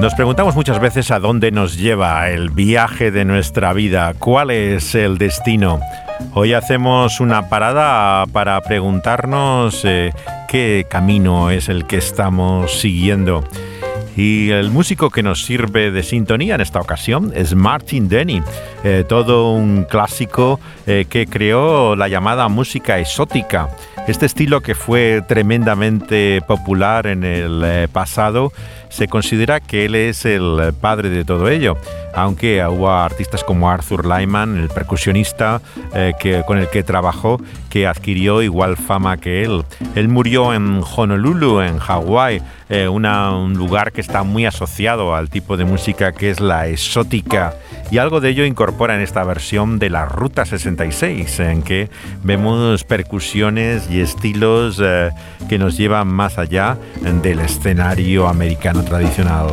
Nos preguntamos muchas veces a dónde nos lleva el viaje de nuestra vida, cuál es el destino. Hoy hacemos una parada para preguntarnos eh, qué camino es el que estamos siguiendo. Y el músico que nos sirve de sintonía en esta ocasión es Martin Denny, eh, todo un clásico eh, que creó la llamada música exótica. Este estilo que fue tremendamente popular en el pasado se considera que él es el padre de todo ello, aunque hubo artistas como Arthur Lyman, el percusionista eh, que, con el que trabajó, que adquirió igual fama que él. Él murió en Honolulu, en Hawái, eh, un lugar que está muy asociado al tipo de música que es la exótica, y algo de ello incorpora en esta versión de la Ruta 66, en que vemos percusiones y estilos eh, que nos llevan más allá del escenario americano tradicional.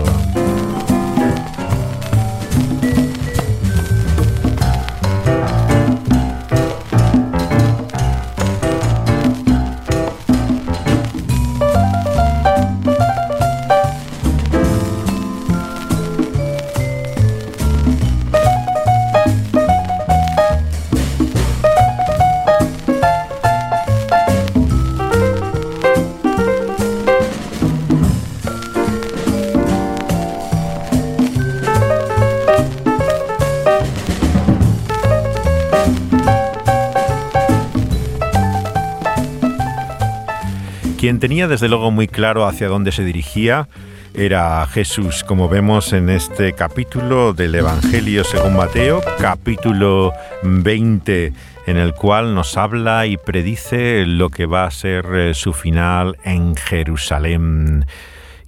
Quien tenía desde luego muy claro hacia dónde se dirigía era Jesús, como vemos en este capítulo del Evangelio según Mateo, capítulo 20, en el cual nos habla y predice lo que va a ser eh, su final en Jerusalén.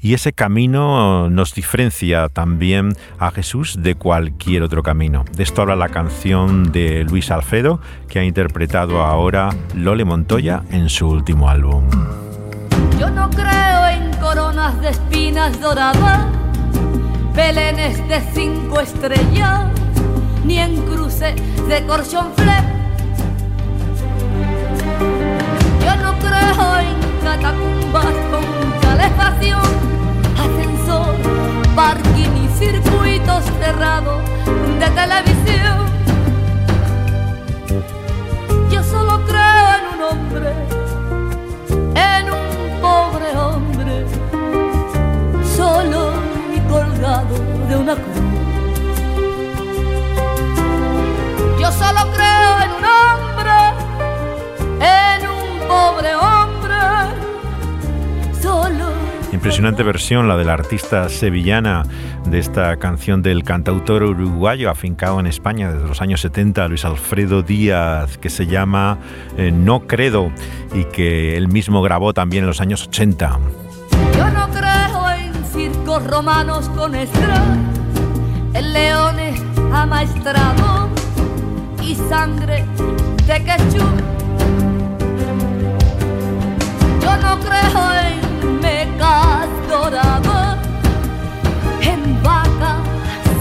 Y ese camino nos diferencia también a Jesús de cualquier otro camino. De esto habla la canción de Luis Alfredo, que ha interpretado ahora Lole Montoya en su último álbum. Yo no creo en coronas de espinas doradas, pelenes de cinco estrellas, ni en cruces de corchonflé. Yo no creo en catacumbas con calefacción, ascensor, parking y circuitos cerrados de televisión. Yo solo creo en un hombre colgado de una cruz. Yo solo creo en un hombre, en un pobre hombre, solo. Impresionante versión la de la artista sevillana de esta canción del cantautor uruguayo afincado en España desde los años 70, Luis Alfredo Díaz, que se llama eh, No Credo y que él mismo grabó también en los años 80. Romanos con estrellas, en leones amaestrados y sangre de quechú. Yo no creo en mecas doradas en vaca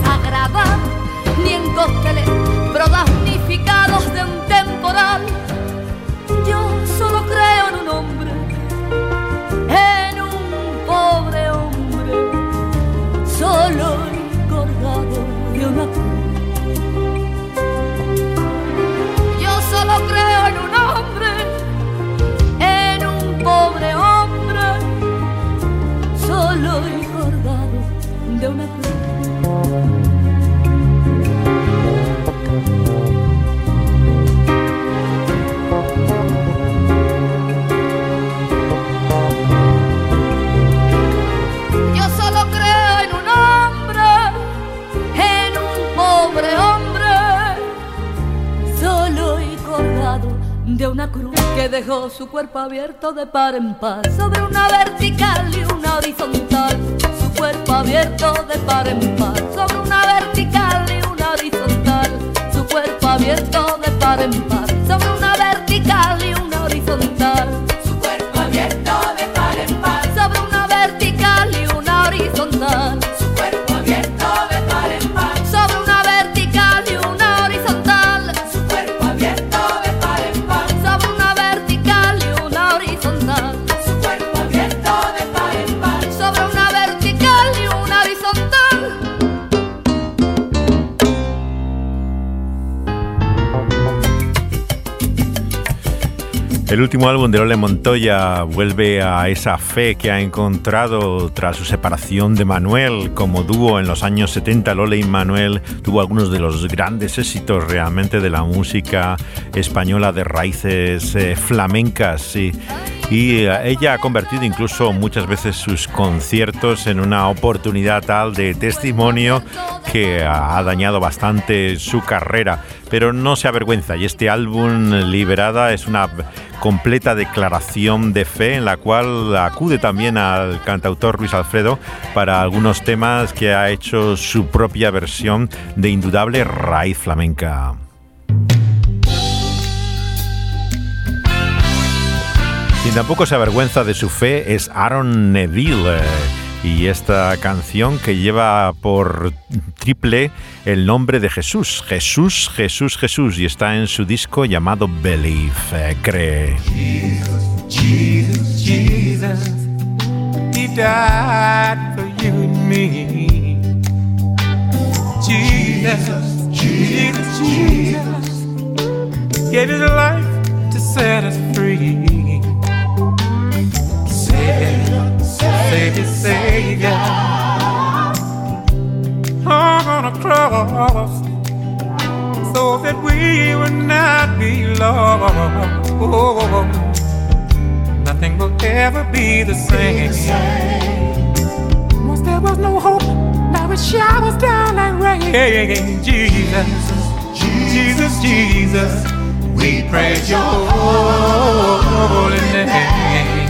sagrada, ni en cócteles prodignificados solo y colgado de una cruz que dejó su cuerpo abierto de par en par sobre una vertical y una horizontal abierto de par en par, sobre una vertical y una horizontal, su cuerpo abierto de par en par, sobre una El último álbum de Lole Montoya vuelve a esa fe que ha encontrado tras su separación de Manuel como dúo en los años 70. Lole y Manuel tuvo algunos de los grandes éxitos realmente de la música española de raíces eh, flamencas. Eh, ella ha convertido incluso muchas veces sus conciertos en una oportunidad tal de testimonio que ha dañado bastante su carrera. Pero no se avergüenza y este álbum Liberada es una completa declaración de fe en la cual acude también al cantautor Luis Alfredo para algunos temas que ha hecho su propia versión de indudable raíz flamenca. Quien tampoco se avergüenza de su fe es Aaron Neville y esta canción que lleva por triple el nombre de Jesús, Jesús, Jesús, Jesús, y está en su disco llamado Believe, eh, cree. Jesus, Jesus, He died for you and me. Jesus, Jesus, Jesus. Savior, Savior, hung on a cross so that we would not be lost. Oh, nothing will ever be the same. Once there was no hope, now it showers down like rain. Jesus, Jesus, Jesus, we praise your holy name.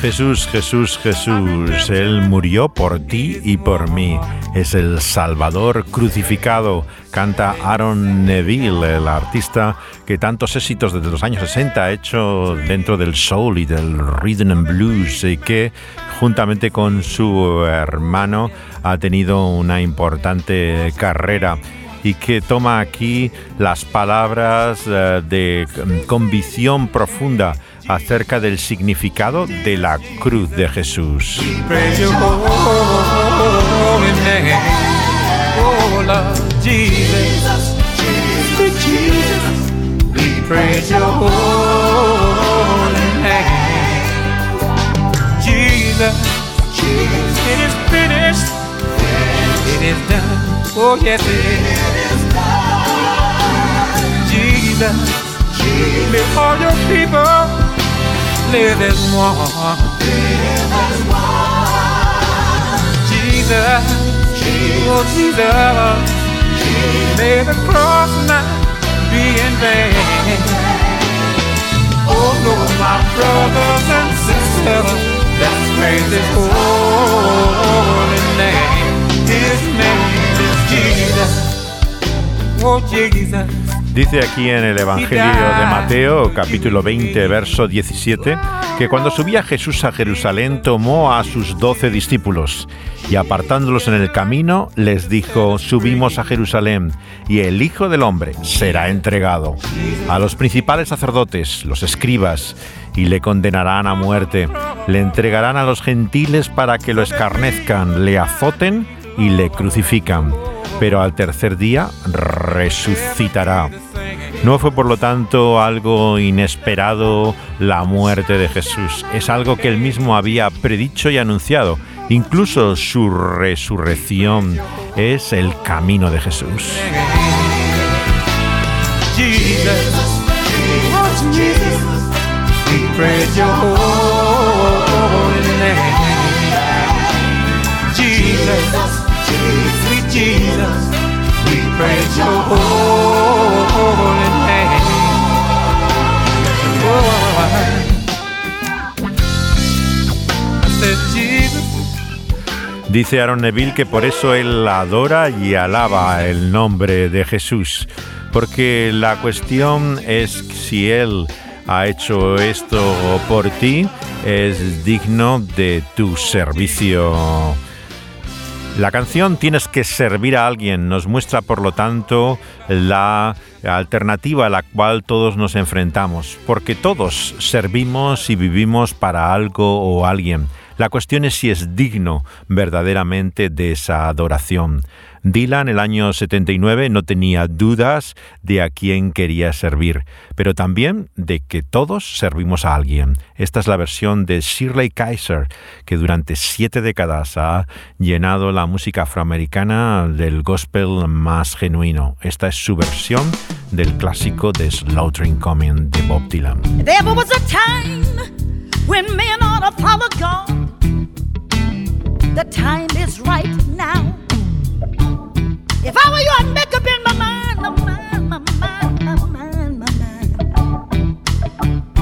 Jesús, Jesús, Jesús, Él murió por ti y por mí. Es el Salvador crucificado. Canta Aaron Neville, el artista que tantos éxitos desde los años 60 ha hecho dentro del soul y del rhythm and blues y que juntamente con su hermano ha tenido una importante carrera y que toma aquí las palabras eh, de convicción profunda acerca del significado de la cruz de Jesús. Oh. Jesus, Jesus. May all your people live as one. Live as one. Jesus, oh Jesus, may the cross not be in vain. Oh no, my brothers and sisters, let's praise His holy name. His name. Is Jesus, oh, Dice aquí en el Evangelio de Mateo, capítulo 20, verso 17, que cuando subía Jesús a Jerusalén tomó a sus doce discípulos y apartándolos en el camino les dijo, subimos a Jerusalén y el Hijo del Hombre será entregado a los principales sacerdotes, los escribas, y le condenarán a muerte, le entregarán a los gentiles para que lo escarnezcan, le azoten y le crucifican pero al tercer día resucitará. No fue por lo tanto algo inesperado la muerte de Jesús, es algo que él mismo había predicho y anunciado. Incluso su resurrección es el camino de Jesús. Dice Aaron Neville que por eso él adora y alaba el nombre de Jesús, porque la cuestión es si él ha hecho esto por ti, es digno de tu servicio la canción Tienes que servir a alguien nos muestra, por lo tanto, la alternativa a la cual todos nos enfrentamos, porque todos servimos y vivimos para algo o alguien. La cuestión es si es digno verdaderamente de esa adoración. Dylan, el año 79, no tenía dudas de a quién quería servir, pero también de que todos servimos a alguien. Esta es la versión de Shirley Kaiser, que durante siete décadas ha llenado la música afroamericana del gospel más genuino. Esta es su versión del clásico de Slaughtering Coming de Bob Dylan. The time is right now. If I were you, I'd make up in my mind, my mind, my mind, my mind, my mind.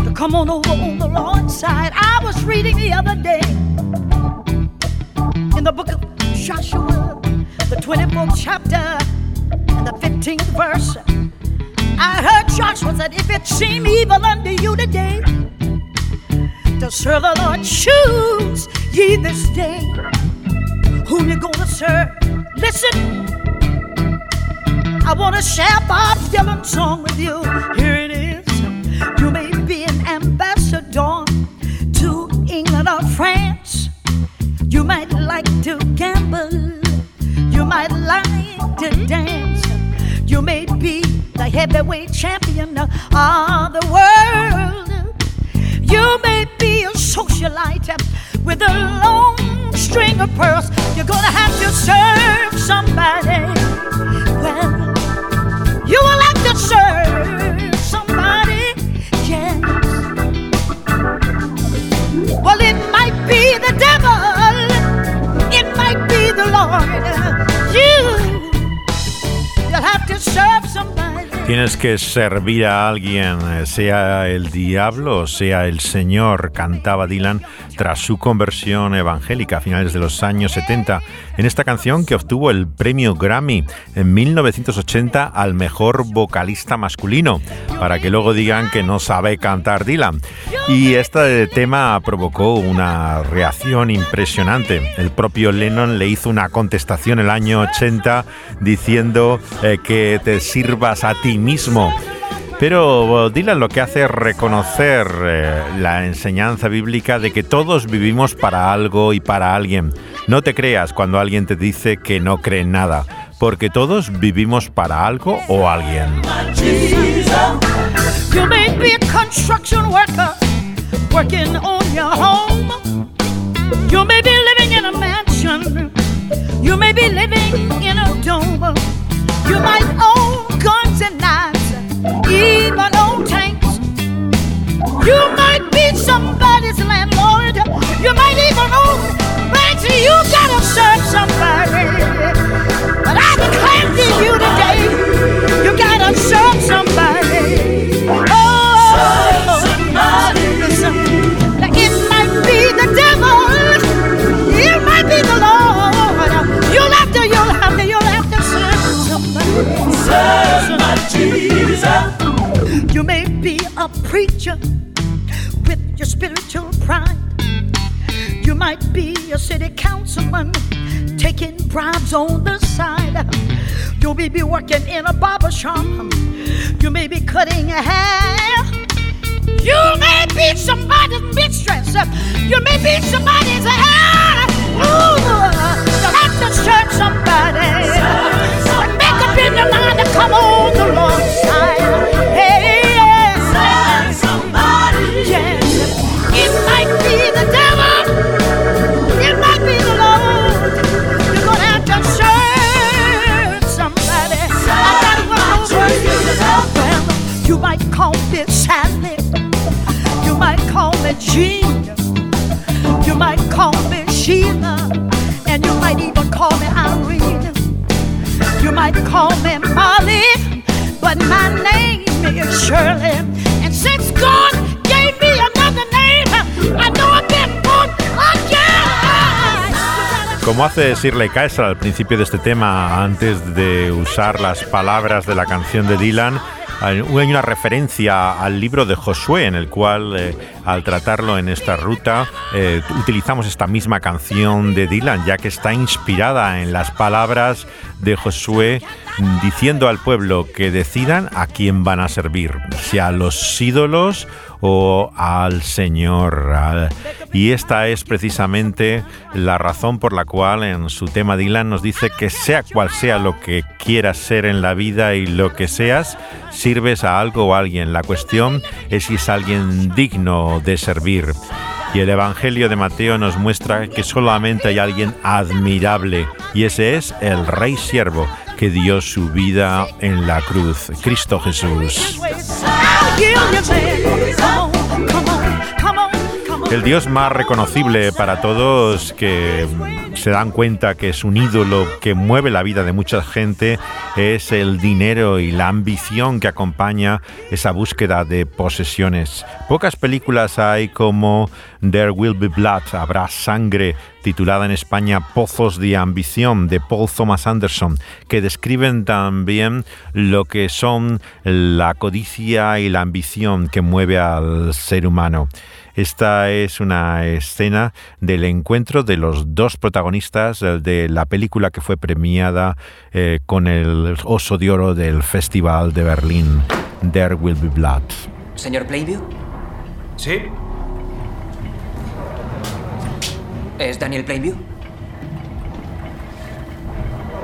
To come on over on the Lord's side. I was reading the other day in the book of Joshua, the 24th chapter and the 15th verse. I heard Joshua said, If it seem evil unto you today to serve the Lord, choose ye this day whom you're gonna serve. Listen. I want to share Bob Dylan's song with you. Here it is. You may be an ambassador to England or France. You might like to gamble. You might like to dance. You may be the heavyweight champion of the world. You may be a socialite with a long string of pearls. You're gonna have to serve somebody. Well, you will have to serve somebody, yes. Well, it might be the devil, it might be the Lord. You, you'll have to serve. Tienes que servir a alguien, eh, sea el diablo sea el Señor, cantaba Dylan tras su conversión evangélica a finales de los años 70, en esta canción que obtuvo el premio Grammy en 1980 al mejor vocalista masculino, para que luego digan que no sabe cantar Dylan. Y este tema provocó una reacción impresionante. El propio Lennon le hizo una contestación el año 80 diciendo eh, que te sirvas a ti mismo. Pero Dylan lo que hace es reconocer eh, la enseñanza bíblica de que todos vivimos para algo y para alguien. No te creas cuando alguien te dice que no cree en nada, porque todos vivimos para algo o alguien. You may You even. You gotta serve somebody. But I declare to you today, you gotta serve somebody. Oh, listen. Now, it might be the devil. It might be the Lord. You'll have to, you'll have to, you'll have to serve somebody. Serve Jesus. You may be a preacher with your spiritual pride. You a city councilman taking bribes on the side. You may be working in a barber shop. You may be cutting hair. You may be somebody's mistress. You may be somebody's hair. Ooh, you'll have to search somebody. But make up in your mind to come on the wrong side. Hey, you might call me Sally. You might call me Jean. You might call me Sheila. And you might even call me Irene. You might call me Molly. But my name is Shirley. And since God gave me another name, I know I've been born again. Como hace Shirley Kaiser al principio de este tema, antes de usar las palabras de la canción de Dylan, hay una referencia al libro de Josué en el cual eh, al tratarlo en esta ruta, eh, utilizamos esta misma canción de Dylan, ya que está inspirada en las palabras de Josué diciendo al pueblo que decidan a quién van a servir, si a los ídolos o al Señor. Y esta es precisamente la razón por la cual en su tema Dylan nos dice que sea cual sea lo que quieras ser en la vida y lo que seas, sirves a algo o a alguien. La cuestión es si es alguien digno de servir. Y el Evangelio de Mateo nos muestra que solamente hay alguien admirable, y ese es el Rey Siervo, que dio su vida en la cruz, Cristo Jesús. El Dios más reconocible para todos que se dan cuenta que es un ídolo que mueve la vida de mucha gente es el dinero y la ambición que acompaña esa búsqueda de posesiones. Pocas películas hay como There Will Be Blood, Habrá Sangre, titulada en España Pozos de Ambición de Paul Thomas Anderson, que describen también lo que son la codicia y la ambición que mueve al ser humano. Esta es una escena del encuentro de los dos protagonistas de la película que fue premiada eh, con el Oso de Oro del Festival de Berlín, There Will Be Blood. ¿Señor Plainview? Sí. ¿Es Daniel Plainview?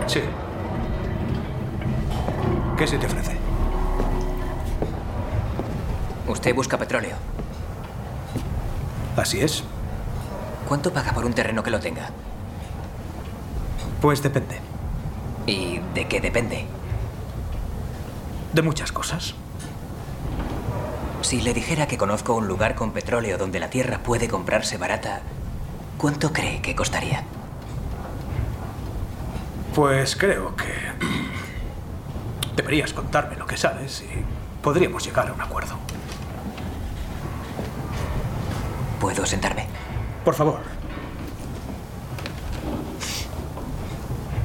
Sí. ¿Qué se te ofrece? Usted busca petróleo. Así es. ¿Cuánto paga por un terreno que lo tenga? Pues depende. ¿Y de qué depende? De muchas cosas. Si le dijera que conozco un lugar con petróleo donde la tierra puede comprarse barata, ¿cuánto cree que costaría? Pues creo que deberías contarme lo que sabes y podríamos llegar a un acuerdo. ¿Puedo sentarme? Por favor.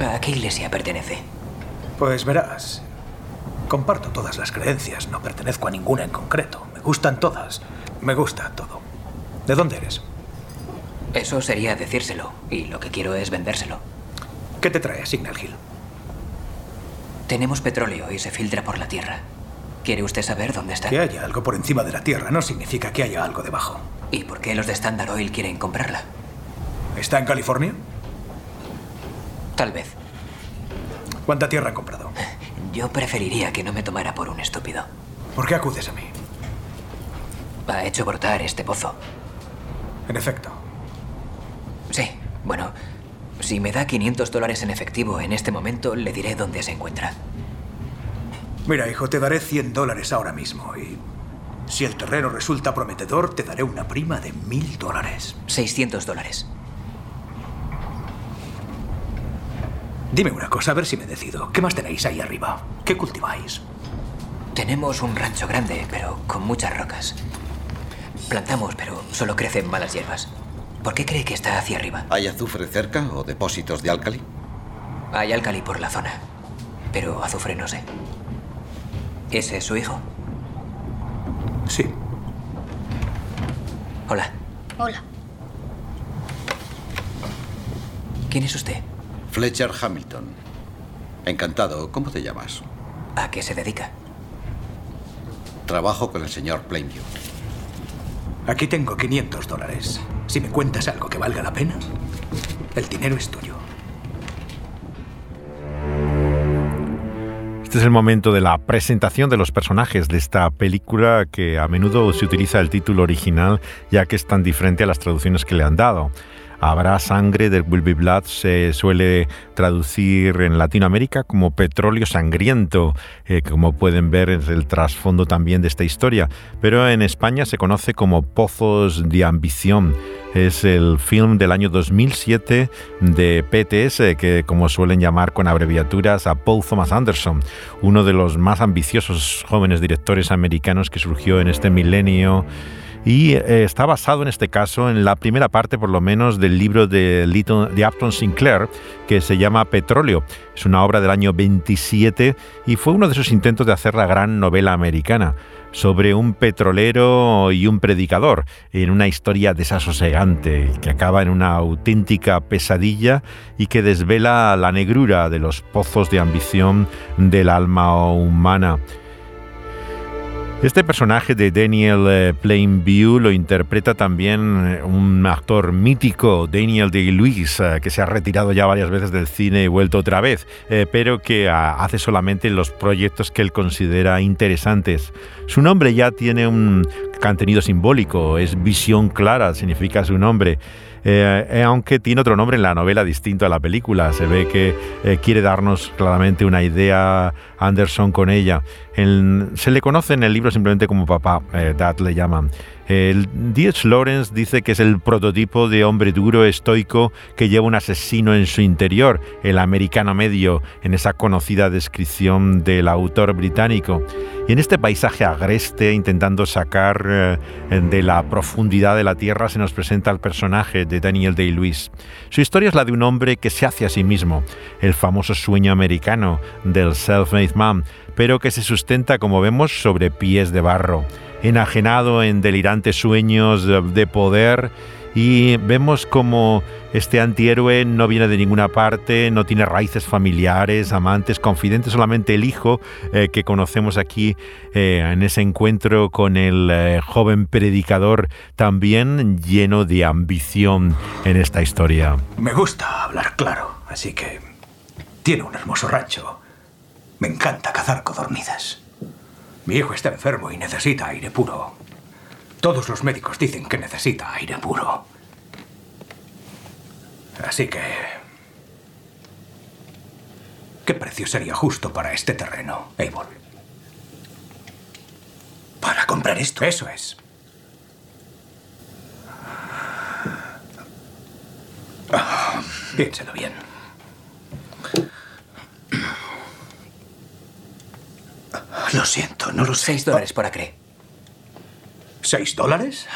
¿A qué iglesia pertenece? Pues verás, comparto todas las creencias, no pertenezco a ninguna en concreto. Me gustan todas, me gusta todo. ¿De dónde eres? Eso sería decírselo, y lo que quiero es vendérselo. ¿Qué te trae Signal Hill? Tenemos petróleo y se filtra por la tierra. ¿Quiere usted saber dónde está? Que haya algo por encima de la tierra no significa que haya algo debajo. ¿Y por qué los de Standard Oil quieren comprarla? ¿Está en California? Tal vez. ¿Cuánta tierra han comprado? Yo preferiría que no me tomara por un estúpido. ¿Por qué acudes a mí? Ha hecho brotar este pozo. En efecto. Sí, bueno, si me da 500 dólares en efectivo en este momento, le diré dónde se encuentra. Mira, hijo, te daré 100 dólares ahora mismo y si el terreno resulta prometedor, te daré una prima de mil dólares. 600 dólares. Dime una cosa, a ver si me decido. ¿Qué más tenéis ahí arriba? ¿Qué cultiváis? Tenemos un rancho grande, pero con muchas rocas. Plantamos, pero solo crecen malas hierbas. ¿Por qué cree que está hacia arriba? ¿Hay azufre cerca o depósitos de álcali? Hay álcali por la zona, pero azufre no sé. ¿Ese es su hijo? Sí. Hola. Hola. ¿Quién es usted? Fletcher Hamilton. Encantado. ¿Cómo te llamas? ¿A qué se dedica? Trabajo con el señor Plainview. Aquí tengo 500 dólares. Si me cuentas algo que valga la pena, el dinero es tuyo. Este es el momento de la presentación de los personajes de esta película que a menudo se utiliza el título original ya que es tan diferente a las traducciones que le han dado. Habrá sangre del Will Be Blood se suele traducir en Latinoamérica como petróleo sangriento, eh, como pueden ver es el trasfondo también de esta historia, pero en España se conoce como Pozos de Ambición. Es el film del año 2007 de PTS, que como suelen llamar con abreviaturas a Paul Thomas Anderson, uno de los más ambiciosos jóvenes directores americanos que surgió en este milenio y eh, está basado en este caso en la primera parte por lo menos del libro de, Little, de Sinclair que se llama Petróleo. Es una obra del año 27 y fue uno de esos intentos de hacer la gran novela americana sobre un petrolero y un predicador en una historia desasosegante que acaba en una auténtica pesadilla y que desvela la negrura de los pozos de ambición del alma humana. Este personaje de Daniel eh, Plainview lo interpreta también eh, un actor mítico, Daniel Day-Lewis, eh, que se ha retirado ya varias veces del cine y vuelto otra vez, pero que ah, hace solamente los proyectos que él considera interesantes. Su nombre ya tiene un contenido simbólico, es visión clara, significa su nombre. Eh, aunque tiene otro nombre en la novela distinto a la película. Se ve que quiere darnos claramente una idea Anderson con ella. Se le conoce en el libro simplemente como papá, Dad le llaman. El. Lawrence dice que es el prototipo de hombre duro, estoico, que lleva un asesino en su interior, el americano medio, en esa conocida descripción del autor británico. Y en este paisaje agreste, intentando sacar eh, de la profundidad de la tierra, se nos presenta el personaje de Daniel Day-Lewis. Su historia es la de un hombre que se hace a sí mismo, el famoso sueño americano del self-made man, pero que se sustenta, como vemos, sobre pies de barro enajenado en delirantes sueños de poder y vemos como este antihéroe no viene de ninguna parte, no tiene raíces familiares, amantes, confidentes, solamente el hijo eh, que conocemos aquí eh, en ese encuentro con el eh, joven predicador, también lleno de ambición en esta historia. Me gusta hablar claro, así que tiene un hermoso rancho. Me encanta cazar codornices. Mi hijo está enfermo y necesita aire puro. Todos los médicos dicen que necesita aire puro. Así que... ¿Qué precio sería justo para este terreno, Abel? ¿Para comprar esto? Eso es. Piénselo bien. Lo siento, no lo sé. Seis dólares por acre. ¿Seis dólares?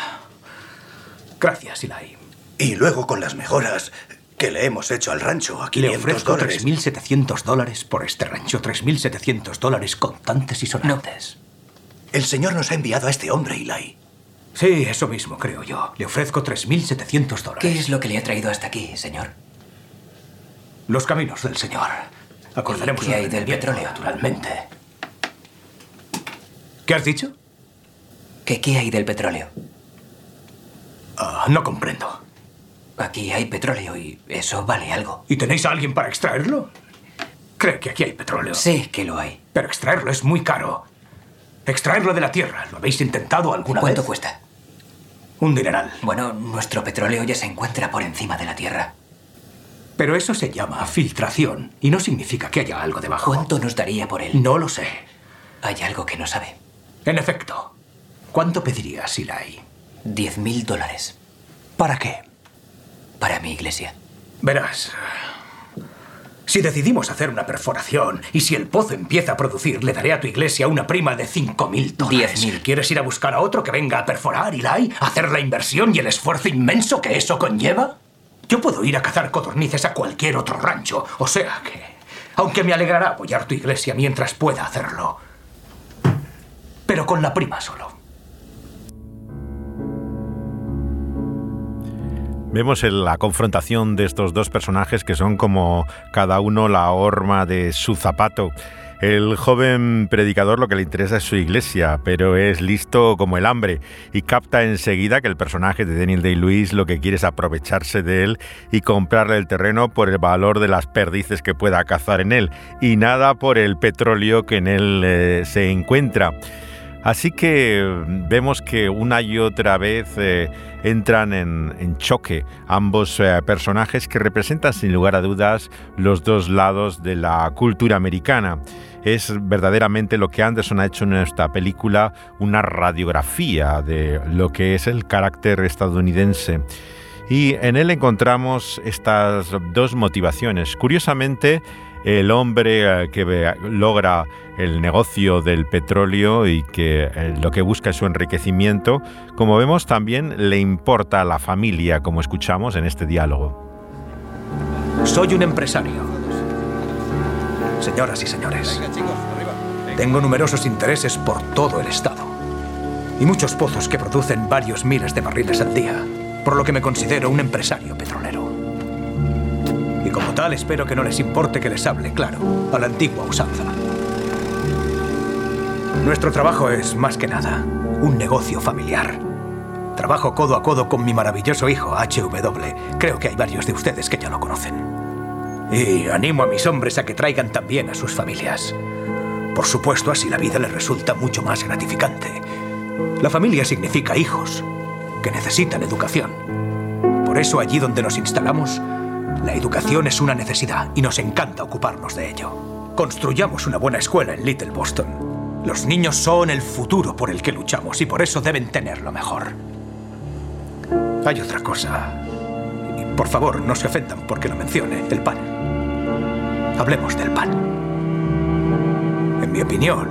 Gracias, Eli. Y luego con las mejoras que le hemos hecho al rancho a 500 Le ofrezco dólares. 3.700 dólares por este rancho. 3.700 dólares contantes y sonantes. El señor nos ha enviado a este hombre, Eli. Sí, eso mismo creo yo. Le ofrezco 3.700 dólares. ¿Qué es lo que le ha traído hasta aquí, señor? Los caminos del señor. Acordaremos ¿Y qué hay del petróleo? Naturalmente. ¿Qué has dicho? ¿Qué, qué hay del petróleo? Ah, no comprendo. Aquí hay petróleo y eso vale algo. ¿Y tenéis a alguien para extraerlo? Cree que aquí hay petróleo. Sé que lo hay. Pero extraerlo es muy caro. Extraerlo de la tierra. ¿Lo habéis intentado alguna ¿Cuánto vez? cuesta? Un dineral. Bueno, nuestro petróleo ya se encuentra por encima de la tierra. Pero eso se llama filtración y no significa que haya algo debajo. ¿Cuánto nos daría por él? No lo sé. Hay algo que no sabe. En efecto. ¿Cuánto pedirías, Silai? Diez mil dólares. ¿Para qué? Para mi iglesia. Verás. Si decidimos hacer una perforación y si el pozo empieza a producir, le daré a tu iglesia una prima de 5.000 dólares. 10.000. ¿Quieres ir a buscar a otro que venga a perforar, Eli? ¿Hacer la inversión y el esfuerzo inmenso que eso conlleva? Yo puedo ir a cazar codornices a cualquier otro rancho, o sea que... Aunque me alegrará apoyar tu iglesia mientras pueda hacerlo. Pero con la prima solo. Vemos la confrontación de estos dos personajes que son como cada uno la horma de su zapato. El joven predicador lo que le interesa es su iglesia, pero es listo como el hambre y capta enseguida que el personaje de Daniel Day-Lewis lo que quiere es aprovecharse de él y comprarle el terreno por el valor de las perdices que pueda cazar en él y nada por el petróleo que en él eh, se encuentra. Así que vemos que una y otra vez eh, entran en, choque ambos eh, personajes que representan sin lugar a dudas los dos lados de la cultura americana. Es verdaderamente lo que Anderson ha hecho en esta película, una radiografía de lo que es el carácter estadounidense. Y en él encontramos estas dos motivaciones. Curiosamente, el hombre eh, que logra el negocio del petróleo y que eh, lo que busca es su enriquecimiento, como vemos también le importa a la familia, como escuchamos en este diálogo. Soy un empresario. Señoras y señores, tengo numerosos intereses por todo el estado y muchos pozos que producen varios miles de barriles al día, por lo que me considero un empresario petrolero. Como tal, espero que no les importe que les hable, claro, a la antigua usanza. Nuestro trabajo es, más que nada, un negocio familiar. Trabajo codo a codo con mi maravilloso hijo, HW. Creo que hay varios de ustedes que ya lo conocen. Y animo a mis hombres a que traigan también a sus familias. Por supuesto, así la vida les resulta mucho más gratificante. La familia significa hijos, que necesitan educación. Por eso allí donde nos instalamos, la educación es una necesidad y nos encanta ocuparnos de ello. Construyamos una buena escuela en Little Boston. Los niños son el futuro por el que luchamos y por eso deben tenerlo mejor. Hay otra cosa. Y por favor, no se ofendan porque lo mencione, el pan. Hablemos del pan. En mi opinión,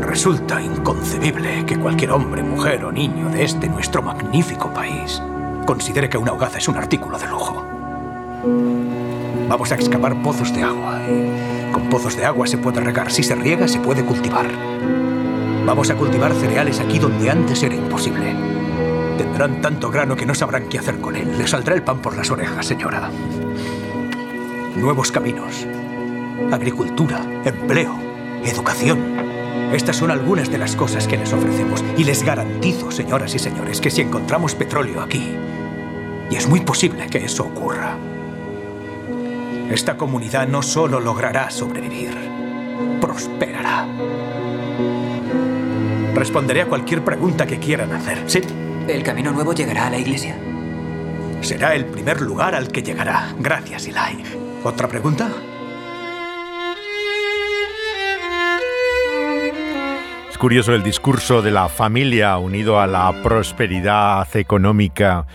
resulta inconcebible que cualquier hombre, mujer o niño de este nuestro magnífico país considere que una hogaza es un artículo de lujo. Vamos a excavar pozos de agua. con pozos de agua se puede regar. Si se riega, se puede cultivar. Vamos a cultivar cereales aquí donde antes era imposible. Tendrán tanto grano que no sabrán qué hacer con él. Le saldrá el pan por las orejas, señora. Nuevos caminos. Agricultura, empleo, educación. Estas son algunas de las cosas que les ofrecemos. Y les garantizo, señoras y señores, que si encontramos petróleo aquí, y es muy posible que eso ocurra, esta comunidad no solo logrará sobrevivir, prosperará. Responderé a cualquier pregunta que quieran hacer. ¿Sí? ¿El camino nuevo llegará a la iglesia? Será el primer lugar al que llegará. Gracias, Eli. ¿Otra pregunta? Es curioso el discurso de la familia unido a la prosperidad económica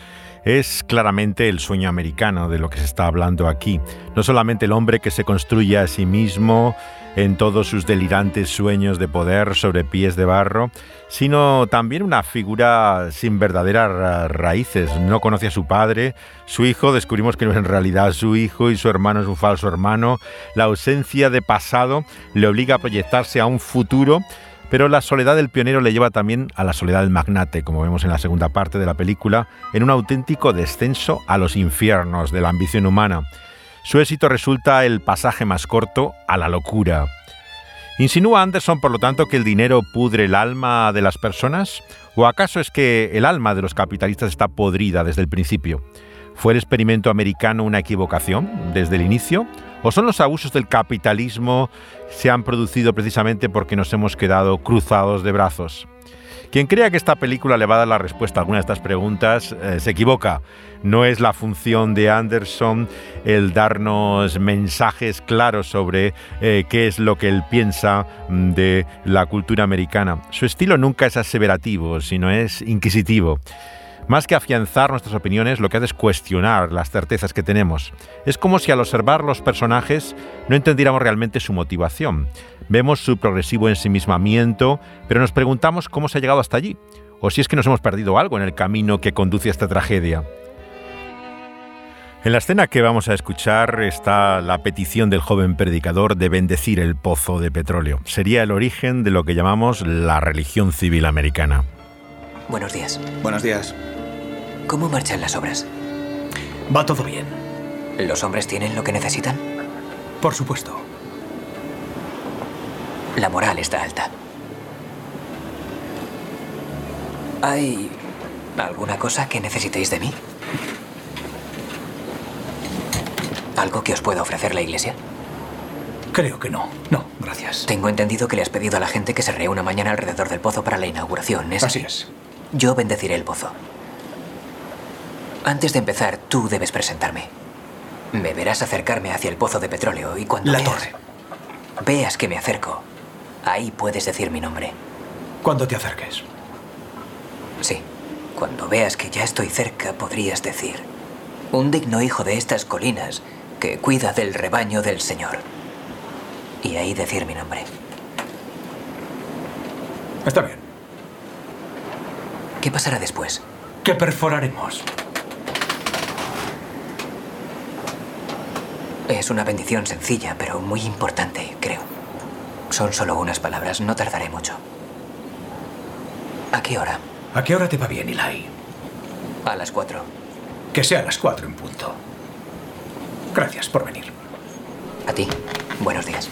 es claramente el sueño americano de lo que se está hablando aquí. No solamente el hombre que se construye a sí mismo en todos sus delirantes sueños de poder sobre pies de barro, sino también una figura sin verdaderas raíces. No conoce a su padre, su hijo, descubrimos que no es en realidad su hijo y su hermano es un falso hermano. La ausencia de pasado le obliga a proyectarse a un futuro pero la soledad del pionero le lleva también a la soledad del magnate, como vemos en la segunda parte de la película, en un auténtico descenso a los infiernos de la ambición humana. Su éxito resulta el pasaje más corto a la locura. ¿Insinúa Anderson, por lo tanto, que el dinero pudre el alma de las personas? ¿O acaso es que el alma de los capitalistas está podrida desde el principio? ¿Fue el experimento americano una equivocación desde el inicio? ¿O son los abusos del capitalismo se han producido precisamente porque nos hemos quedado cruzados de brazos? Quien crea que esta película le va a dar la respuesta a alguna de estas preguntas eh, se equivoca. No es la función de Anderson el darnos mensajes claros sobre eh, qué es lo que él piensa mm, de la cultura americana. Su estilo nunca es aseverativo, sino es inquisitivo. Más que afianzar nuestras opiniones, lo que hace es cuestionar las certezas que tenemos. Es como si al observar los personajes no entendiéramos realmente su motivación. Vemos su progresivo ensimismamiento, pero nos preguntamos cómo se ha llegado hasta allí, o si es que nos hemos perdido algo en el camino que conduce a esta tragedia. En la escena que vamos a escuchar está la petición del joven predicador de bendecir el pozo de petróleo. Sería el origen de lo que llamamos la religión civil americana. Buenos días. Buenos días. ¿Cómo marchan las obras? Va todo bien. ¿Los hombres tienen lo que necesitan? Por supuesto. La moral está alta. ¿Hay alguna cosa que necesitéis de mí? ¿Algo que os pueda ofrecer la iglesia? Creo que no. No, gracias. Tengo entendido que le has pedido a la gente que se reúna mañana alrededor del pozo para la inauguración. ¿es así? Así es. Yo bendeciré el pozo. Antes de empezar, tú debes presentarme. Me verás acercarme hacia el pozo de petróleo y cuando La veas, torre. veas que me acerco, ahí puedes decir mi nombre. Cuando te acerques. Sí. Cuando veas que ya estoy cerca, podrías decir, un digno hijo de estas colinas que cuida del rebaño del Señor. Y ahí decir mi nombre. Está bien. ¿Qué pasará después? Que perforaremos. Es una bendición sencilla, pero muy importante, creo. Son solo unas palabras, no tardaré mucho. ¿A qué hora? ¿A qué hora te va bien, Eli? A las cuatro. Que sea a las cuatro en punto. Gracias por venir. A ti. Buenos días.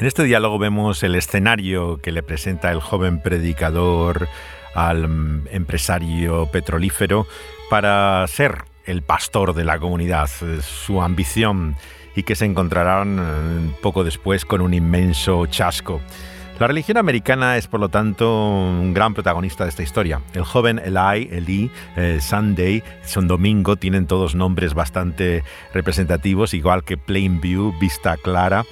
En este diálogo vemos el escenario que le presenta el joven predicador al mm, empresario petrolífero para ser el pastor de la comunidad, su ambición y que se encontrarán eh, poco después con un inmenso chasco. La religión americana es, por lo tanto, un gran protagonista de esta historia. El joven Eli, Eli, eh, Sunday, Son Domingo, tienen todos nombres bastante representativos, igual que Plainview, Vista Clara.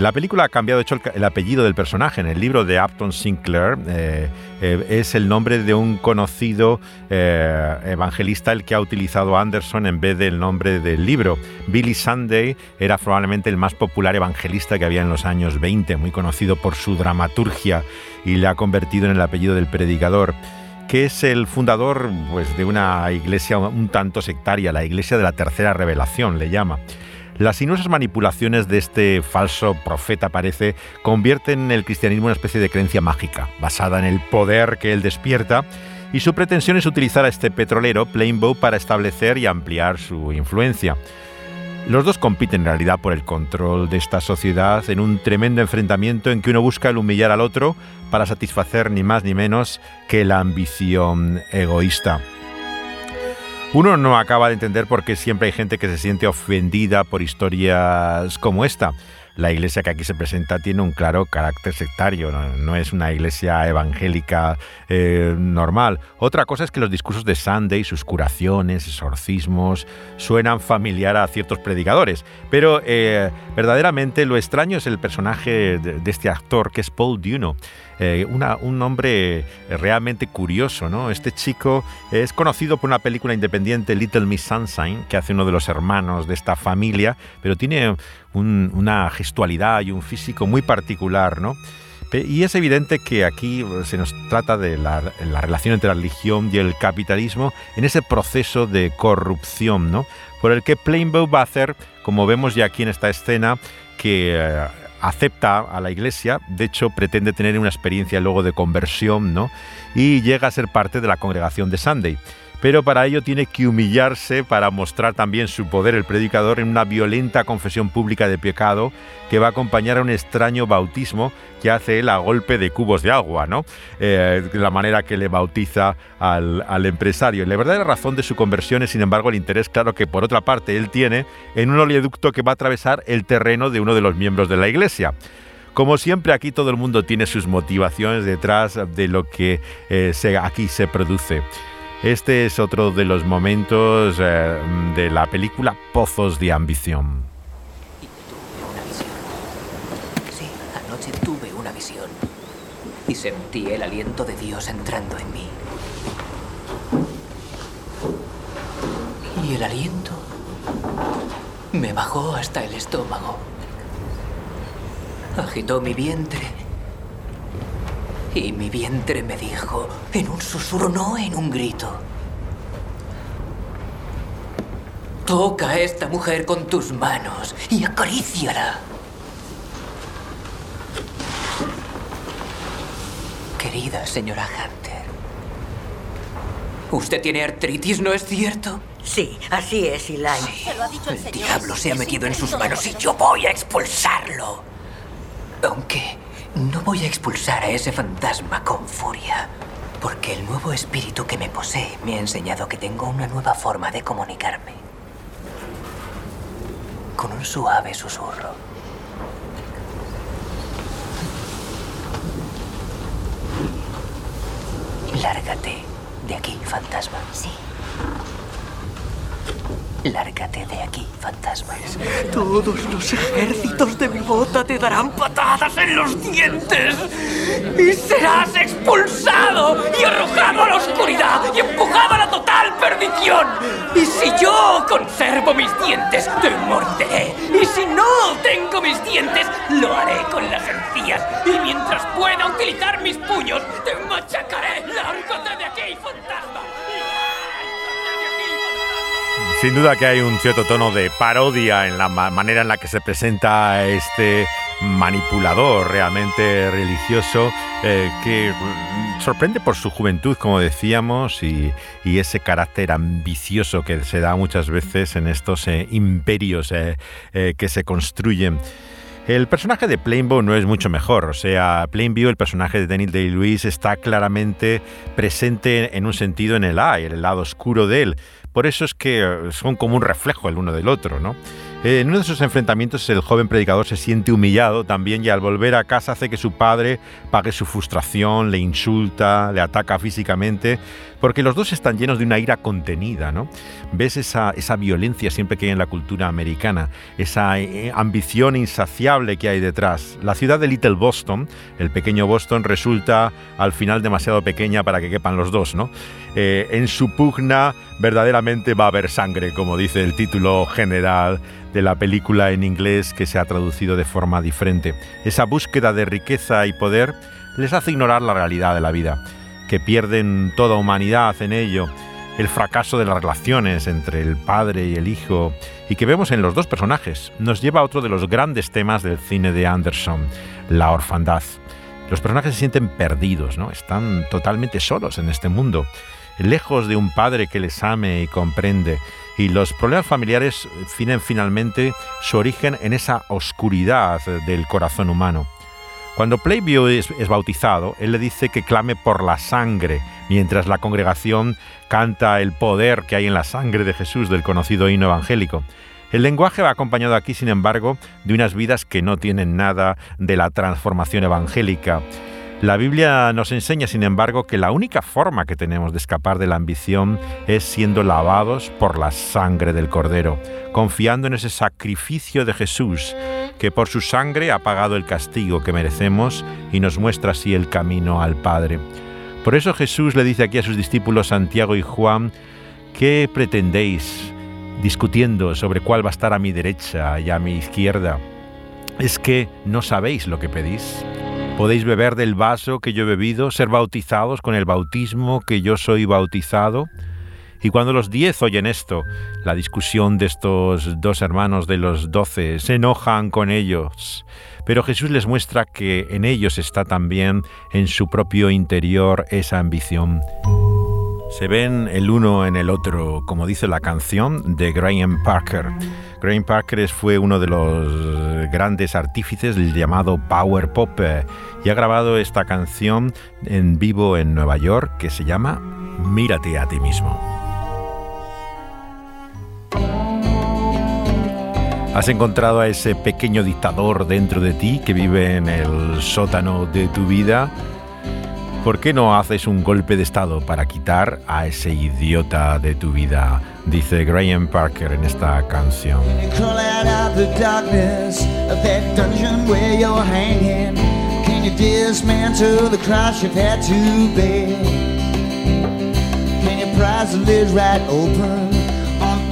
La película ha cambiado, de hecho, el, apellido del personaje. En el libro de Upton Sinclair eh, eh, es el nombre de un conocido eh, evangelista el que ha utilizado Anderson en vez del nombre del libro. Billy Sunday era probablemente el más popular evangelista que había en los años 20, muy conocido por su dramaturgia y le ha convertido en el apellido del predicador que es el fundador pues, de una iglesia un tanto sectaria, la iglesia de la tercera revelación, le llama. Las inusas manipulaciones de este falso profeta, parece, convierten el cristianismo en una especie de creencia mágica, basada en el poder que él despierta, y su pretensión es utilizar a este petrolero, Plainbow, para establecer y ampliar su influencia. Los dos compiten en realidad por el control de esta sociedad en un tremendo enfrentamiento en que uno busca el humillar al otro para satisfacer ni más ni menos que la ambición egoísta. Uno no acaba de entender por qué siempre hay gente que se siente ofendida por historias como esta. La iglesia que aquí se presenta tiene un claro carácter sectario, no, es una iglesia evangélica eh, normal. Otra cosa es que los discursos de Sunday, sus curaciones, exorcismos, suenan familiar a ciertos predicadores, pero eh, verdaderamente lo extraño es el personaje de, este actor que es Paul Duno. Eh, un nombre realmente curioso, ¿no? Este chico es conocido por una película independiente, Little Miss Sunshine, que hace uno de los hermanos de esta familia, pero tiene una gestualidad y un físico muy particular, ¿no? Y es evidente que aquí se nos trata de la, relación entre la religión y el capitalismo en ese proceso de corrupción, ¿no? Por el que Plainbow hacer, como vemos ya aquí en esta escena, que eh, acepta a la iglesia, de hecho pretende tener una experiencia luego de conversión, ¿no? Y llega a ser parte de la congregación de Sunday pero para ello tiene que humillarse para mostrar también su poder el predicador en una violenta confesión pública de pecado que va a acompañar a un extraño bautismo que hace él a golpe de cubos de agua, ¿no? Eh, la manera que le bautiza al, empresario. La verdadera razón de su conversión es, sin embargo, el interés claro que por otra parte él tiene en un oleoducto que va a atravesar el terreno de uno de los miembros de la iglesia. Como siempre, aquí todo el mundo tiene sus motivaciones detrás de lo que eh, aquí se produce. Este es otro de los momentos eh, de la película Pozos de Ambición. Sí, anoche tuve una visión y sentí el aliento de Dios entrando en mí. Y el aliento me bajó hasta el estómago. Agitó mi vientre y mi vientre me dijo, en un susurro, no en un grito. Toca a esta mujer con tus manos y acaríciala. Querida señora Hunter, usted tiene artritis, ¿no es cierto? Sí, así es, Eli. el diablo se ha metido en sus manos y yo voy a expulsarlo. Aunque no voy a expulsar a ese fantasma con furia, porque el nuevo espíritu que me posee me ha enseñado que tengo una nueva forma de comunicarme. Con un suave susurro. Lárgate de aquí, fantasma. Sí. Lárgate de aquí, fantasmas. Todos los ejércitos de mi bota te darán patadas en los dientes. Y serás expulsado y arrojado a la oscuridad y empujado a la total perdición. Y si yo conservo mis dientes, te morderé. Y si no tengo mis dientes, lo haré con las encías. Y mientras pueda utilizar mis puños, te machacaré. ¡Lárgate de aquí, fantasma! Sin duda que hay un cierto tono de parodia en la manera en la que se presenta este manipulador realmente religioso eh, que mm, sorprende por su juventud, como decíamos, y, ese carácter ambicioso que se da muchas veces en estos eh, imperios eh, que se construyen. El personaje de Plainbow no es mucho mejor, o sea, Plainview, el personaje de Daniel Day-Lewis, está claramente presente en un sentido en el A, en el lado oscuro de él. Por eso es que son como un reflejo el uno del otro, ¿no? Eh, en uno de esos enfrentamientos el joven predicador se siente humillado también y al volver a casa hace que su padre pague su frustración, le insulta, le ataca físicamente, porque los dos están llenos de una ira contenida, ¿no? Ves esa, esa violencia siempre que hay en la cultura americana, esa eh, ambición insaciable que hay detrás. La ciudad de Little Boston, el pequeño Boston, resulta al final demasiado pequeña para que quepan los dos, ¿no? Eh, en su pugna verdaderamente va a haber sangre, como dice el título general de la película en inglés que se ha traducido de forma diferente. Esa búsqueda de riqueza y poder les hace ignorar la realidad de la vida, que pierden toda humanidad en ello, el fracaso de las relaciones entre el padre y el hijo, y que vemos en los dos personajes, nos lleva a otro de los grandes temas del cine de Anderson, la orfandad. Los personajes se sienten perdidos, ¿no? Están totalmente solos en este mundo lejos de un padre que les ame y comprende. Y los problemas familiares tienen finalmente su origen en esa oscuridad del corazón humano. Cuando Playbio es, es, bautizado, él le dice que clame por la sangre, mientras la congregación canta el poder que hay en la sangre de Jesús del conocido himno evangélico. El lenguaje va acompañado aquí, sin embargo, de unas vidas que no tienen nada de la transformación evangélica. La Biblia nos enseña, sin embargo, que la única forma que tenemos de escapar de la ambición es siendo lavados por la sangre del Cordero, confiando en ese sacrificio de Jesús, que por su sangre ha pagado el castigo que merecemos y nos muestra así el camino al Padre. Por eso Jesús le dice aquí a sus discípulos Santiago y Juan, ¿qué pretendéis discutiendo sobre cuál va a estar a mi derecha y a mi izquierda? ¿Es que no sabéis lo que pedís? Podéis beber del vaso que yo he bebido, ser bautizados con el bautismo que yo soy bautizado. Y cuando los diez oyen esto, la discusión de estos dos hermanos de los doce, se enojan con ellos. Pero Jesús les muestra que en ellos está también en su propio interior esa ambición. Se ven el uno en el otro, como dice la canción de Graham Parker. Graham Parker fue uno de los grandes artífices del llamado Power Pop eh, y ha grabado esta canción en vivo en Nueva York que se llama Mírate a ti mismo. Has encontrado a ese pequeño dictador dentro de ti que vive en el sótano de tu vida ¿por qué no haces un golpe de Estado para quitar a ese idiota de tu vida? Dice Graham Parker en esta canción.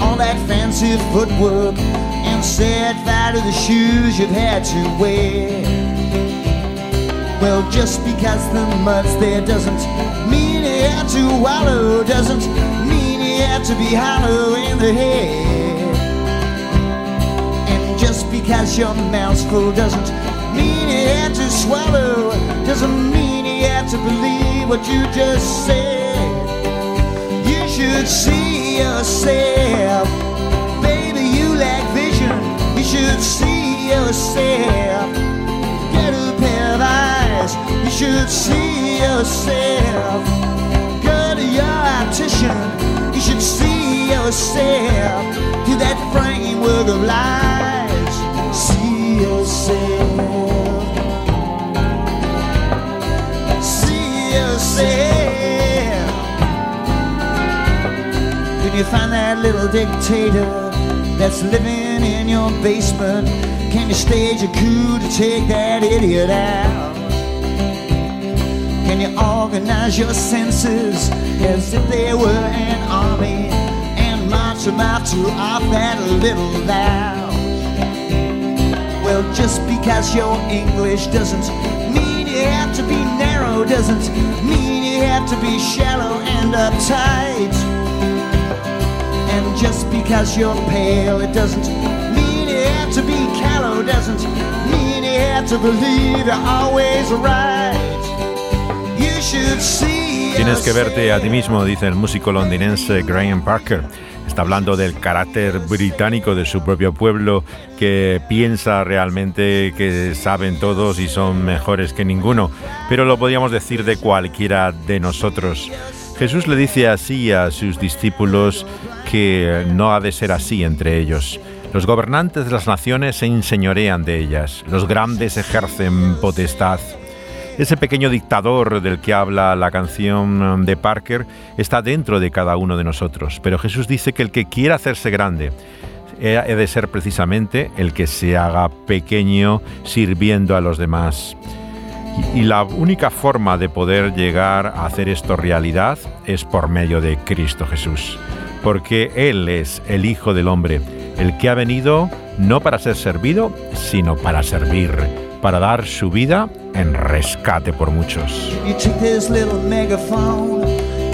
All that fancy footwork and set fire to the shoes you've had to wear? Well, just because the mud's there doesn't mean you have to wallow, doesn't mean you have to be hollow in the head. And just because your mouth's full doesn't mean you have to swallow, doesn't mean you have to believe what you just said. You should see yourself, baby, you lack vision. You should see yourself should see yourself. Go to your optician, you should see yourself through that framework of lies. See yourself. See yourself. When you find that little dictator that's living in your basement can you stage a coup to take that idiot out? Can you organize your senses as if they were an army? opens her mouth to off that little loud. Well, just because your English doesn't mean you have to be narrow, doesn't mean you have to be shallow and uptight. And just because you're pale, it doesn't mean you have to be callow, doesn't mean you have to believe you're always right. Tienes que verte a ti mismo, dice el músico londinense Graham Parker. Está hablando del carácter británico de su propio pueblo que piensa realmente que saben todos y son mejores que ninguno, pero lo podríamos decir de cualquiera de nosotros. Jesús le dice así a sus discípulos que no ha de ser así entre ellos. Los gobernantes de las naciones se enseñorean de ellas, los grandes ejercen potestad. Ese pequeño dictador del que habla la canción de Parker está dentro de cada uno de nosotros, pero Jesús dice que el que quiera hacerse grande ha de ser precisamente el que se haga pequeño sirviendo a los demás. Y la única forma de poder llegar a hacer esto realidad es por medio de Cristo Jesús, porque Él es el Hijo del Hombre, el que ha venido no para ser servido, sino para servir, para dar su vida en rescate por muchos. You take this little megaphone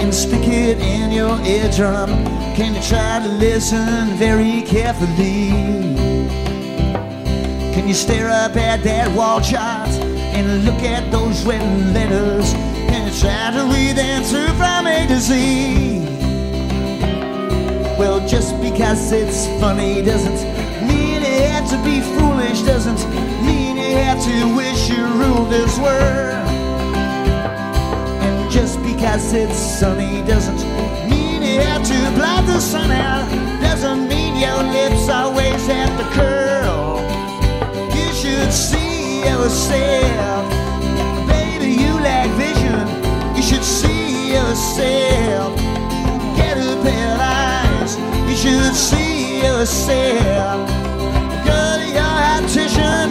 and stick it in your eardrum. Can you try to listen very carefully? Can you stare up at that wall chart and look at those red letters? Can you try to read them through from A to Z? Well, just because it's funny doesn't mean it had to be foolish, doesn't mean you have to wish you ruled this world. And just because it's sunny doesn't mean you have to blot the sun out, doesn't mean your lips always have to curl. You should see yourself, baby, you lack vision. You should see yourself, get a pair of eyes. You should see yourself, go to your optician,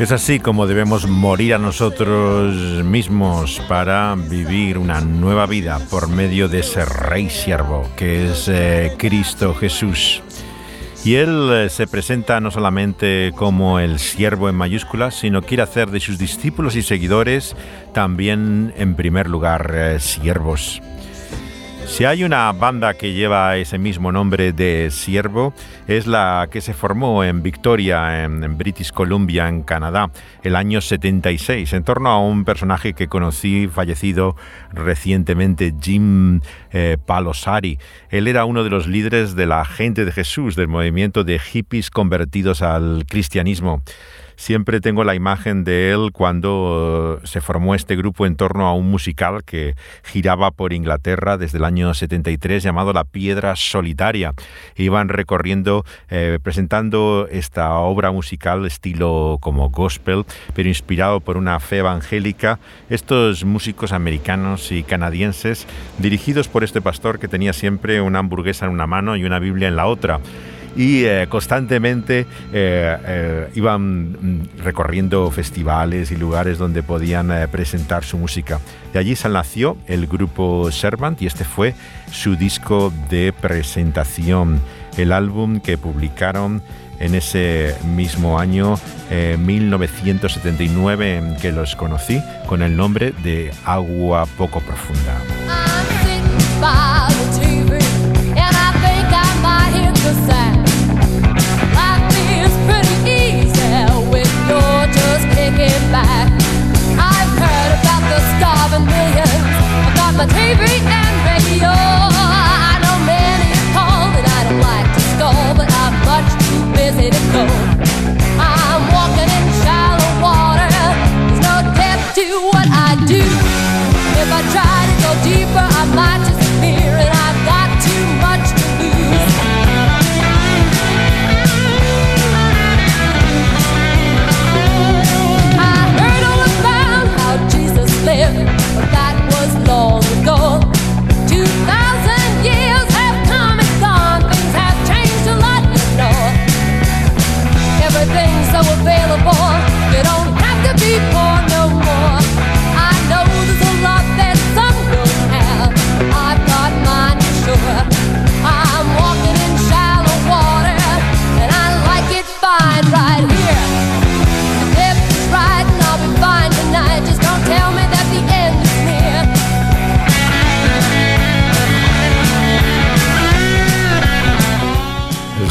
Es así como debemos morir a nosotros mismos para vivir una nueva vida por medio de ese Rey Siervo que es eh, Cristo Jesús. Y Él eh, se presenta no solamente como el siervo en mayúsculas, sino quiere hacer de sus discípulos y seguidores también en primer lugar eh, siervos. Si hay una banda que lleva ese mismo nombre de siervo, es la que se formó en Victoria, en, British Columbia, en Canadá, el año 76, en torno a un personaje que conocí fallecido recientemente, Jim eh, Palosari. Él era uno de los líderes de la gente de Jesús, del movimiento de hippies convertidos al cristianismo. Siempre tengo la imagen de él cuando eh, se formó este grupo en torno a un musical que giraba por Inglaterra desde el año 73 llamado La Piedra Solitaria. Iban recorriendo, eh, presentando esta obra musical estilo como gospel, pero inspirado por una fe evangélica. Estos músicos americanos y canadienses dirigidos por este pastor que tenía siempre una hamburguesa en una mano y una Biblia en la otra y eh, constantemente eh, eh, iban mm, recorriendo festivales y lugares donde podían presentar su música. De allí se nació el grupo Servant y este fue su disco de presentación, el álbum que publicaron en ese mismo año, eh, 1979, en que los conocí con el nombre de Agua Poco Profunda. Kicking back. I've heard about the starving millions. I've got my TV and radio. I know many call that I don't like to scold, but I'm much too busy to go. I'm walking in shallow water. There's no depth to what I do. If I try to go deeper, I might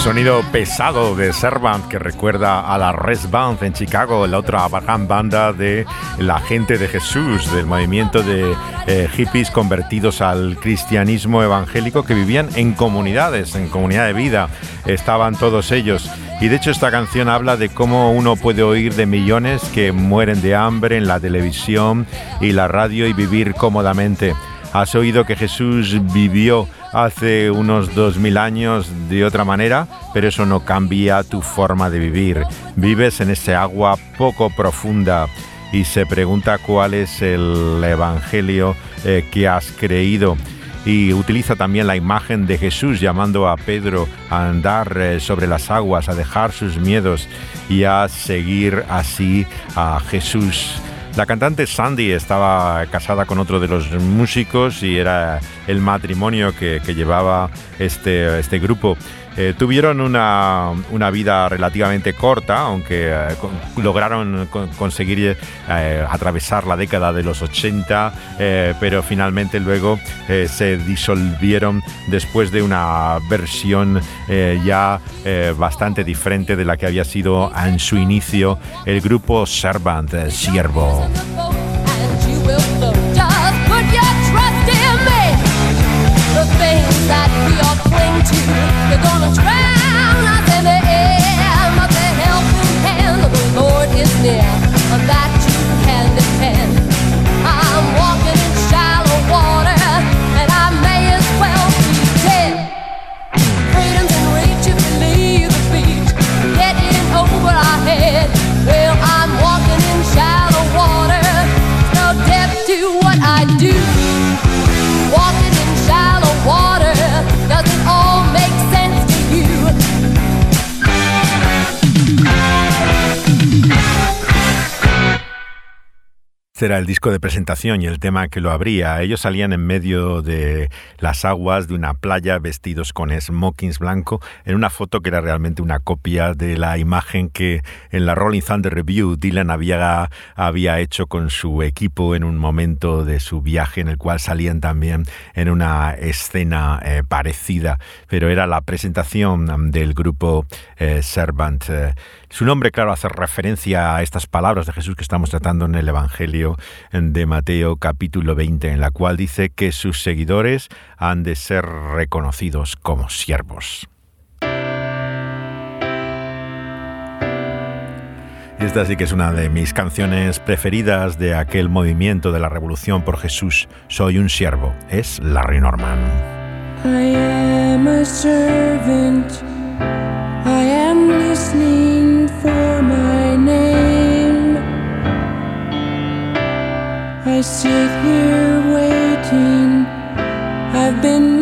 sonido pesado de Servant que recuerda a la Res Band en Chicago, la otra gran banda de la gente de Jesús, del movimiento de eh, hippies convertidos al cristianismo evangélico que vivían en comunidades, en comunidad de vida. Estaban todos ellos. Y de hecho esta canción habla de cómo uno puede oír de millones que mueren de hambre en la televisión y la radio y vivir cómodamente. Has oído que Jesús vivió hace unos dos mil años de otra manera, pero eso no cambia tu forma de vivir. Vives en ese agua poco profunda y se pregunta cuál es el evangelio eh, que has creído. Y utiliza también la imagen de Jesús llamando a Pedro a andar eh, sobre las aguas, a dejar sus miedos y a seguir así a Jesús. La cantante Sandy estaba casada con otro de los músicos y era el matrimonio que, llevaba este, este grupo. Eh, tuvieron una, vida relativamente corta, aunque eh, lograron conseguir eh, atravesar la década de los 80, pero finalmente luego se disolvieron después de una versión ya bastante diferente de la que había sido en su inicio el grupo Servant, Siervo. gonna era el disco de presentación y el tema que lo abría. Ellos salían en medio de las aguas de una playa vestidos con smokings blanco en una foto que era realmente una copia de la imagen que en la Rolling Thunder Review Dylan había, había hecho con su equipo en un momento de su viaje en el cual salían también en una escena eh, parecida, pero era la presentación del grupo eh, Servant. Eh, su nombre, claro, hace referencia a estas palabras de Jesús que estamos tratando en el Evangelio de Mateo capítulo 20, en la cual dice que sus seguidores han de ser reconocidos como siervos. Esta sí que es una de mis canciones preferidas de aquel movimiento de la Revolución por Jesús. Soy un siervo. Es Larry Norman. I am a. I am listening. for I sit here waiting. I've been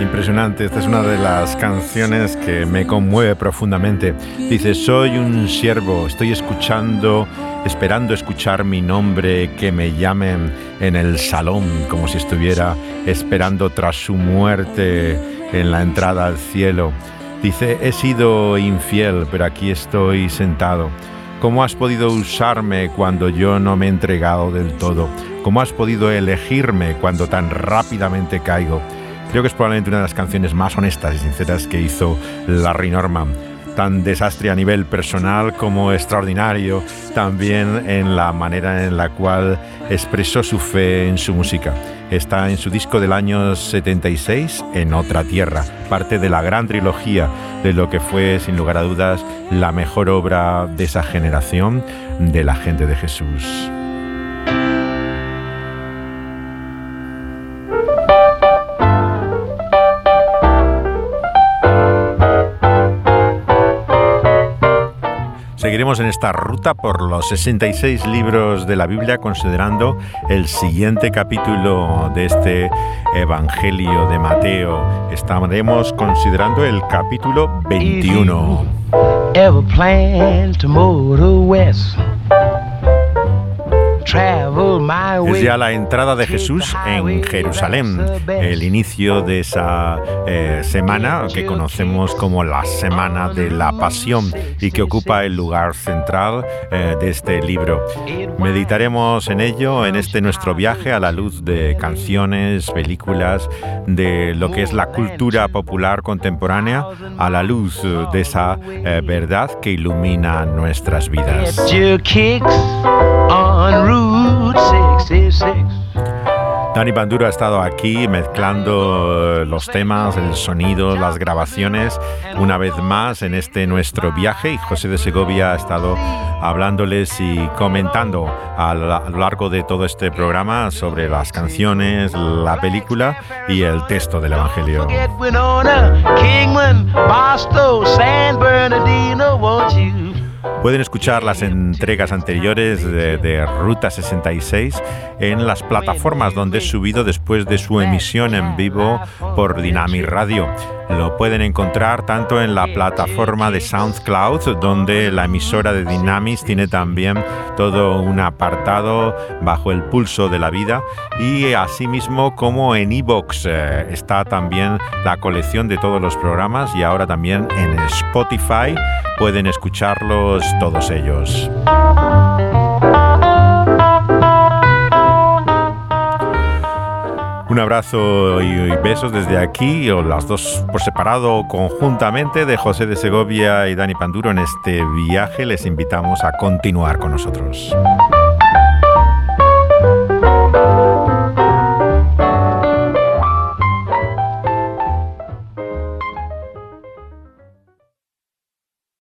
impresionante. Esta es una de las canciones que me conmueve profundamente. Dice, soy un siervo, estoy escuchando, esperando escuchar mi nombre, que me llamen en el salón, como si estuviera esperando tras su muerte en la entrada al cielo. Dice, he sido infiel, pero aquí estoy sentado. ¿Cómo has podido usarme cuando yo no me he entregado del todo? ¿Cómo has podido elegirme cuando tan rápidamente caigo? Creo que es probablemente una de las canciones más honestas y sinceras que hizo Larry Norman. Tan desastre a nivel personal como extraordinario también en la manera en la cual expresó su fe en su música. Está en su disco del año 76, En otra tierra, parte de la gran trilogía de lo que fue, sin lugar a dudas, la mejor obra de esa generación de la gente de Jesús. Seguiremos en esta ruta por los 66 libros de la Biblia considerando el siguiente capítulo de este Evangelio de Mateo. Estaremos considerando el capítulo 21. Es ya la entrada de Jesús en Jerusalén, el inicio de esa eh, semana que conocemos como la Semana de la Pasión y que ocupa el lugar central eh, de este libro. Meditaremos en ello en este nuestro viaje a la luz de canciones, películas, de lo que es la cultura popular contemporánea, a la luz de esa eh, verdad que ilumina nuestras vidas. Dani Bandura ha estado aquí mezclando eh, los temas, el sonido, las grabaciones, una vez más en este nuestro viaje. Y José de Segovia ha estado hablándoles y comentando a lo largo de todo este programa sobre las canciones, la película y el texto del Evangelio. Pueden escuchar las entregas anteriores de, Ruta 66 en las plataformas donde es subido después de su emisión en vivo por Dynamic Radio. Lo pueden encontrar tanto en la plataforma de SoundCloud, donde la emisora de Dynamis tiene también todo un apartado bajo el pulso de la vida, y asimismo como en iBox eh, está también la colección de todos los programas y ahora también en Spotify pueden escucharlos todos ellos. Un abrazo y besos desde aquí, o las dos por separado conjuntamente, de José de Segovia y Dani Panduro en este viaje. Les invitamos a continuar con nosotros.